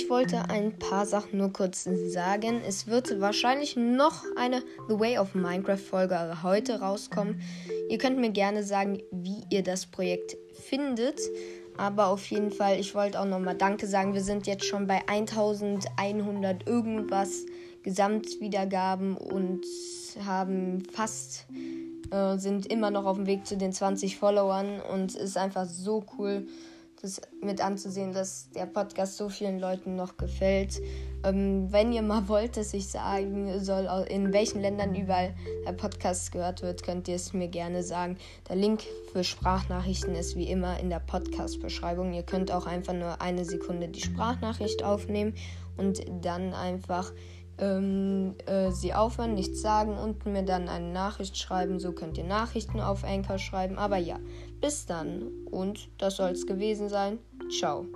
ich wollte ein paar Sachen nur kurz sagen. Es wird wahrscheinlich noch eine The Way of Minecraft Folge heute rauskommen. Ihr könnt mir gerne sagen, wie ihr das Projekt findet. Aber auf jeden Fall, ich wollte auch nochmal Danke sagen. Wir sind jetzt schon bei 1100 irgendwas Gesamtwiedergaben und haben fast, äh, sind immer noch auf dem Weg zu den 20 Followern. Und ist einfach so cool das mit anzusehen, dass der Podcast so vielen Leuten noch gefällt. Ähm, wenn ihr mal wollt, dass ich sagen soll, in welchen Ländern überall der Podcast gehört wird, könnt ihr es mir gerne sagen. Der Link für Sprachnachrichten ist wie immer in der Podcast-Beschreibung. Ihr könnt auch einfach nur eine Sekunde die Sprachnachricht aufnehmen und dann einfach ähm, äh, sie aufhören, nichts sagen und mir dann eine Nachricht schreiben. So könnt ihr Nachrichten auf Anchor schreiben. Aber ja, bis dann und das soll es gewesen sein. Ciao.